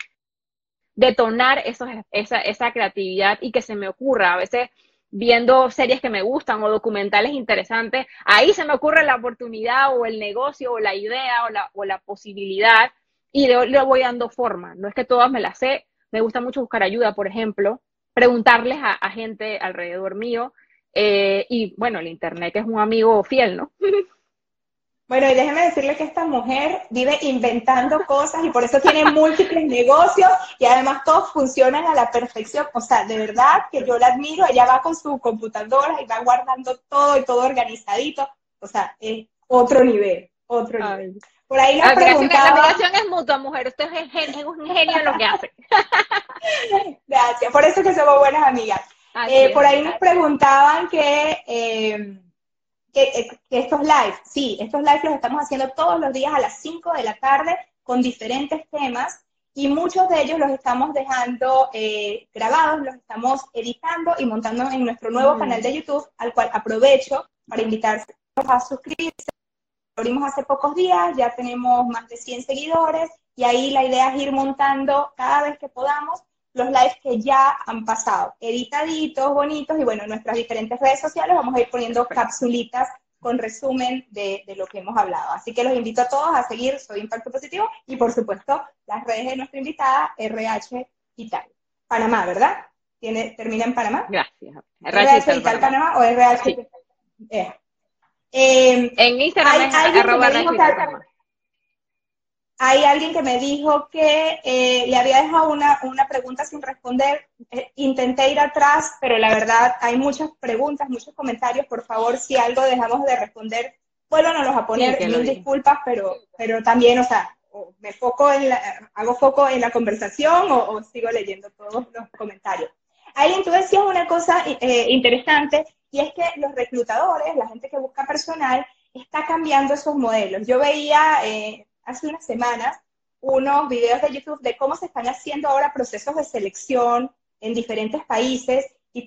detonar esos, esa, esa creatividad y que se me ocurra. A veces viendo series que me gustan o documentales interesantes, ahí se me ocurre la oportunidad o el negocio o la idea o la, o la posibilidad y le, voy dando forma. No es que todas me las sé, me gusta mucho buscar ayuda, por ejemplo, preguntarles a, gente alrededor mío eh, y bueno, el Internet que es un amigo fiel, ¿no? Bueno, y déjeme decirle que esta mujer vive inventando cosas y por eso tiene múltiples negocios y además todos funcionan a la perfección. O sea, de verdad que yo la admiro. Ella va con su computadora y va guardando todo y todo organizadito. O sea, es otro nivel, otro nivel. Por ahí la preguntaba... La admiración es mutua, mujer. Usted es, un genio en lo que hace. Gracias. Por eso que somos buenas amigas. Eh, por ahí nos preguntaban que... Eh, eh, que, estos lives, sí, estos lives los estamos haciendo todos los días a las 5 de la tarde con diferentes temas y muchos de ellos los estamos dejando eh, grabados, los estamos editando y montando en nuestro nuevo mm. canal de YouTube, al cual aprovecho para invitarlos a suscribirse. Lo abrimos hace pocos días, ya tenemos más de 100 seguidores y ahí la idea es ir montando cada vez que podamos los lives que ya han pasado, editaditos, bonitos, y bueno, en nuestras diferentes redes sociales vamos a ir poniendo capsulitas con resumen de, lo que hemos hablado. Así que los invito a todos a seguir Soy Impacto Positivo y por supuesto las redes de nuestra invitada, RH Italia. Panamá, ¿verdad? ¿Tiene, ¿Termina en Panamá? Gracias. RH Italia Panamá. o RH... Eh. en Instagram es hay alguien que me dijo que eh, le había dejado una, pregunta sin responder. Eh, intenté ir atrás, pero la verdad hay muchas preguntas, muchos comentarios. Por favor, si algo dejamos de responder, vuélvanos a poner. Mil disculpas, pero, pero también, o sea, me foco en hago foco en la conversación o, sigo leyendo todos los comentarios. Alguien, tú decías una cosa eh, interesante y es que los reclutadores, la gente que busca personal, está cambiando esos modelos. Yo veía hace unas semanas unos videos de YouTube de cómo se están haciendo ahora procesos de selección en diferentes países y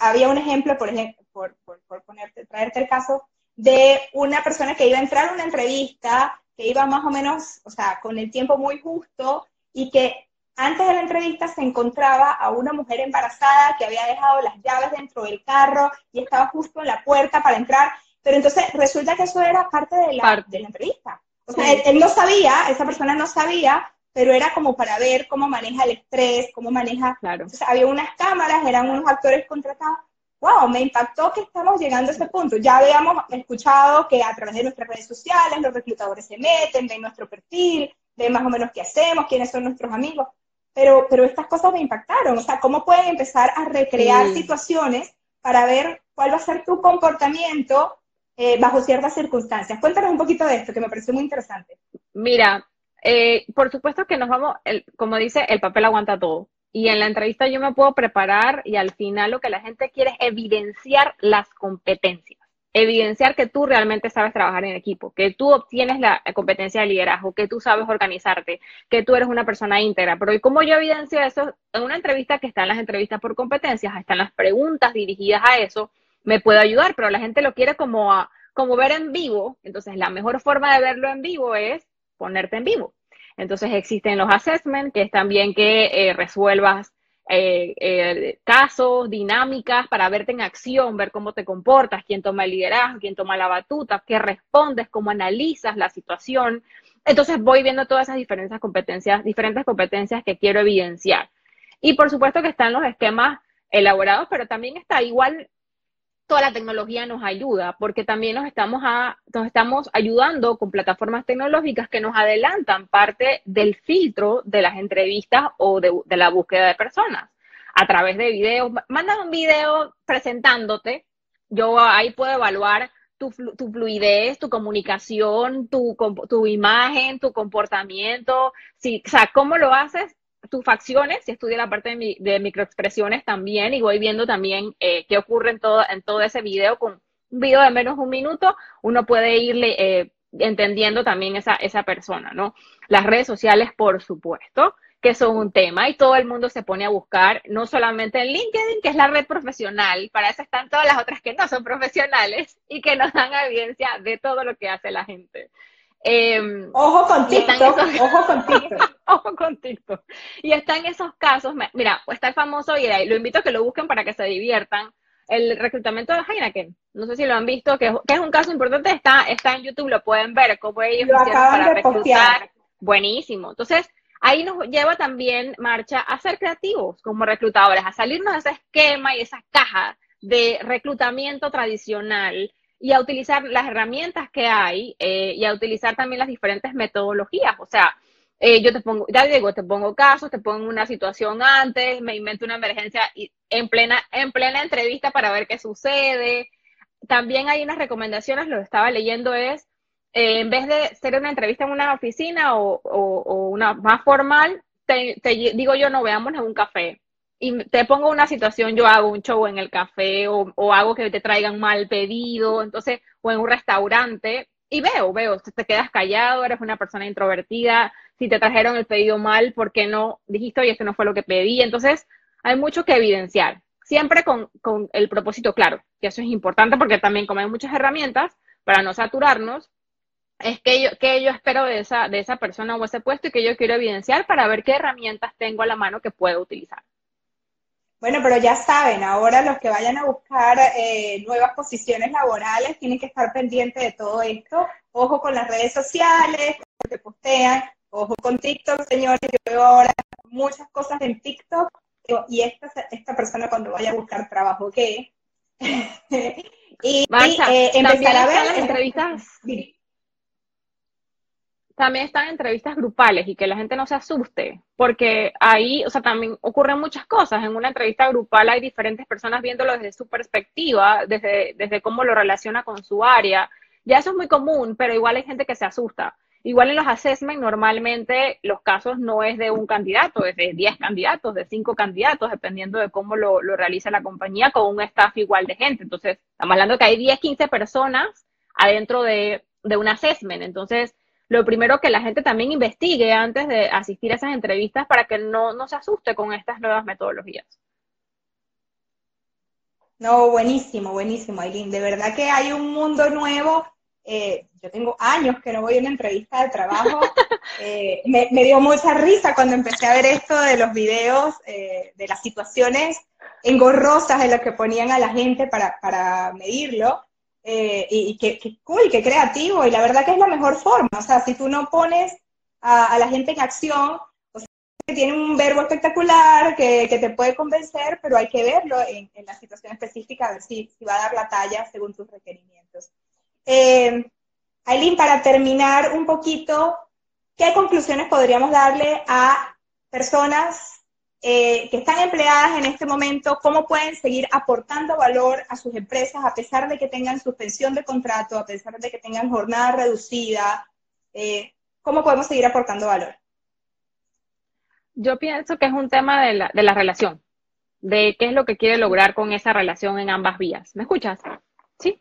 había un ejemplo, por ejemplo, por, ponerte, traerte el caso de una persona que iba a entrar a una entrevista, que iba más o menos, o sea, con el tiempo muy justo y que antes de la entrevista se encontraba a una mujer embarazada que había dejado las llaves dentro del carro y estaba justo en la puerta para entrar, pero entonces resulta que eso era parte de la, de la entrevista. O sea, él, no sabía, esa persona no sabía, pero era como para ver cómo maneja el estrés, cómo maneja... Claro. había unas cámaras, eran unos actores contratados. ¡Wow! Me impactó que estamos llegando a ese punto. Ya habíamos escuchado que a través de nuestras redes sociales los reclutadores se meten, ven nuestro perfil, ven más o menos qué hacemos, quiénes son nuestros amigos. Pero, pero estas cosas me impactaron. O sea, ¿cómo pueden empezar a recrear situaciones para ver cuál va a ser tu comportamiento eh, bajo ciertas circunstancias. Cuéntanos un poquito de esto, que me pareció muy interesante. Mira, eh, por supuesto que nos vamos, como dice, el papel aguanta todo. Y en la entrevista yo me puedo preparar y al final lo que la gente quiere es evidenciar las competencias. Evidenciar que tú realmente sabes trabajar en equipo, que tú obtienes la competencia de liderazgo, que tú sabes organizarte, que tú eres una persona íntegra. Pero ¿y cómo yo evidencio eso? En una entrevista que están las entrevistas por competencias, están las preguntas dirigidas a eso, me puede ayudar, pero la gente lo quiere como, a, como ver en vivo. Entonces, la mejor forma de verlo en vivo es ponerte en vivo. Entonces, existen los assessments, que es también que eh, resuelvas eh, eh, casos, dinámicas para verte en acción, ver cómo te comportas, quién toma el liderazgo, quién toma la batuta, qué respondes, cómo analizas la situación. Entonces voy viendo todas esas diferentes competencias, diferentes competencias que quiero evidenciar. Y por supuesto que están los esquemas elaborados, pero también está igual toda la tecnología nos ayuda, porque también nos estamos, a, nos estamos ayudando con plataformas tecnológicas que nos adelantan parte del filtro de las entrevistas o de, la búsqueda de personas a través de videos. Mandan un video presentándote, yo ahí puedo evaluar tu, tu fluidez, tu comunicación, tu, tu imagen, tu comportamiento, si, o sea, cómo lo haces tus facciones, si estudio la parte de, microexpresiones también y voy viendo también eh, qué ocurre en todo, en todo ese video con un video de menos de un minuto, uno puede irle eh, entendiendo también esa, esa persona, ¿no? Las redes sociales, por supuesto, que son un tema y todo el mundo se pone a buscar, no solamente en LinkedIn, que es la red profesional, para eso están todas las otras que no son profesionales y que nos dan evidencia de todo lo que hace la gente. Em, ojo con TikTok, ojo con TikTok. ojo con TikTok. Y está en esos casos, mira, está el famoso, y lo invito a que lo busquen para que se diviertan, el reclutamiento de Heineken. No sé si lo han visto, que, es un caso importante, está, está en YouTube, lo pueden ver, cómo ellos lo para reclutar. Buenísimo. Entonces, ahí nos lleva también Marcha a ser creativos como reclutadores, a salirnos de ese esquema y esa caja de reclutamiento tradicional y a utilizar las herramientas que hay eh, y a utilizar también las diferentes metodologías. O sea, eh, yo te pongo, ya digo, te pongo casos, te pongo una situación antes, me invento una emergencia y en plena, en plena entrevista para ver qué sucede. También hay unas recomendaciones, lo estaba leyendo, es eh, en vez de ser una entrevista en una oficina o, o, una más formal, te, digo yo, no veamos en un café y te pongo una situación, yo hago un show en el café o, o, hago que te traigan mal pedido, entonces, o en un restaurante, y veo, veo, te quedas callado, eres una persona introvertida, si te trajeron el pedido mal, ¿por qué no dijiste, oye, esto no fue lo que pedí? Entonces, hay mucho que evidenciar, siempre con, con el propósito claro, que eso es importante porque también como hay muchas herramientas, para no saturarnos, es que yo, que yo espero de esa, de esa persona o ese puesto y que yo quiero evidenciar para ver qué herramientas tengo a la mano que puedo utilizar. Bueno, pero ya saben, ahora los que vayan a buscar eh, nuevas posiciones laborales tienen que estar pendientes de todo esto. Ojo con las redes sociales, que postean, ojo con TikTok, señores. Yo veo ahora muchas cosas en TikTok y esta, esta persona cuando vaya a buscar trabajo, ¿qué? y, eh, empezar a ver entrevistas también están entrevistas grupales y que la gente no se asuste, porque ahí, o sea, también ocurren muchas cosas. En una entrevista grupal hay diferentes personas viéndolo desde su perspectiva, desde, desde cómo lo relaciona con su área. Ya eso es muy común, pero igual hay gente que se asusta. Igual en los assessment normalmente los casos no es de un candidato, es de 10 candidatos, de 5 candidatos, dependiendo de cómo lo, realiza la compañía con un staff igual de gente. Entonces, estamos hablando que hay 10, 15 personas adentro de, de un assessment. Entonces, lo primero que la gente también investigue antes de asistir a esas entrevistas para que no, no se asuste con estas nuevas metodologías. No, buenísimo, buenísimo, Aileen. De verdad que hay un mundo nuevo. Eh, yo tengo años que no voy a una entrevista de trabajo. Eh, me, dio mucha risa cuando empecé a ver esto de los videos, eh, de las situaciones engorrosas en las que ponían a la gente para, para medirlo. Eh, y, qué, cool, qué creativo, y la verdad que es la mejor forma, o sea, si tú no pones a, la gente en acción, o sea, que tiene un verbo espectacular, que, te puede convencer, pero hay que verlo en, la situación específica, a ver si, va a dar la talla según tus requerimientos. Eh, Aileen, para terminar un poquito, ¿qué conclusiones podríamos darle a personas eh, que están empleadas en este momento, cómo pueden seguir aportando valor a sus empresas a pesar de que tengan suspensión de contrato, a pesar de que tengan jornada reducida, eh, cómo podemos seguir aportando valor. Yo pienso que es un tema de la, de la relación, de qué es lo que quiere lograr con esa relación en ambas vías. ¿Me escuchas? ¿Sí?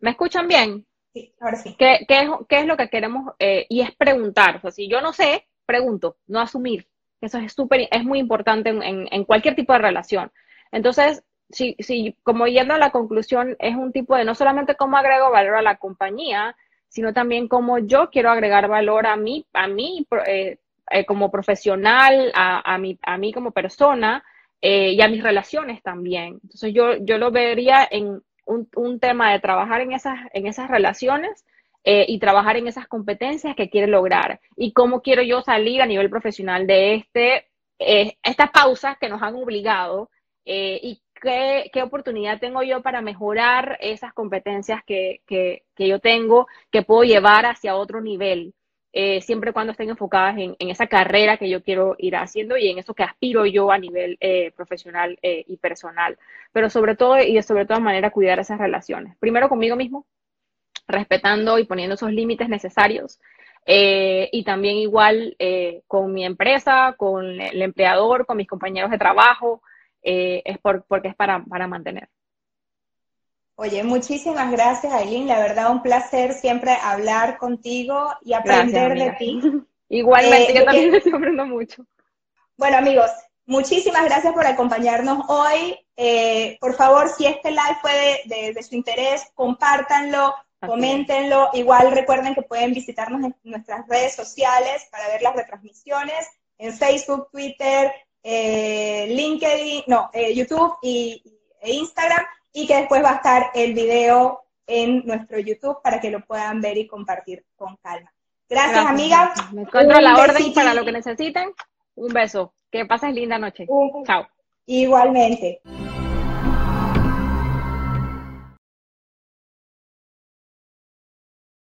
¿Me escuchan bien? Sí, ahora sí. ¿Qué, qué, es, qué es, lo que queremos? Eh, y es preguntar. O sea, si yo no sé, pregunto, no asumir. Eso es súper, es muy importante en, cualquier tipo de relación. Entonces, si, si, como yendo a la conclusión, es un tipo de no solamente cómo agrego valor a la compañía, sino también cómo yo quiero agregar valor a mí, a mí eh, eh, como profesional, a, mí, a mí como persona eh, y a mis relaciones también. Entonces yo, yo lo vería en un, un tema de trabajar en esas, en esas relaciones eh, y trabajar en esas competencias que quiere lograr y cómo quiero yo salir a nivel profesional de este, eh, estas pausas que nos han obligado eh, y qué, qué oportunidad tengo yo para mejorar esas competencias que, que, que yo tengo, que puedo llevar hacia otro nivel. Eh, siempre cuando estén enfocadas en, en, esa carrera que yo quiero ir haciendo y en eso que aspiro yo a nivel profesional y personal. Pero sobre todo y de sobre toda manera cuidar esas relaciones. Primero conmigo mismo, respetando y poniendo esos límites necesarios. Eh, y también igual eh, con mi empresa, con el empleador, con mis compañeros de trabajo, eh, es por, porque es para, para mantener. Oye, muchísimas gracias, Aileen. La verdad, un placer siempre hablar contigo y aprender de ti. Igualmente, yo también estoy aprendiendo mucho. Bueno, amigos, muchísimas gracias por acompañarnos hoy. por favor, si este live fue de, de, de su interés, compártanlo, Coméntenlo. Igual recuerden que pueden visitarnos en nuestras redes sociales para ver las retransmisiones en Facebook, Twitter, eh, LinkedIn, no, eh, YouTube y, e Instagram. Y que después va a estar el video en nuestro YouTube para que lo puedan ver y compartir con calma. Gracias, amiga. Me encuentro la orden para lo que necesiten. Un beso. Que pases linda noche. Chao. Igualmente.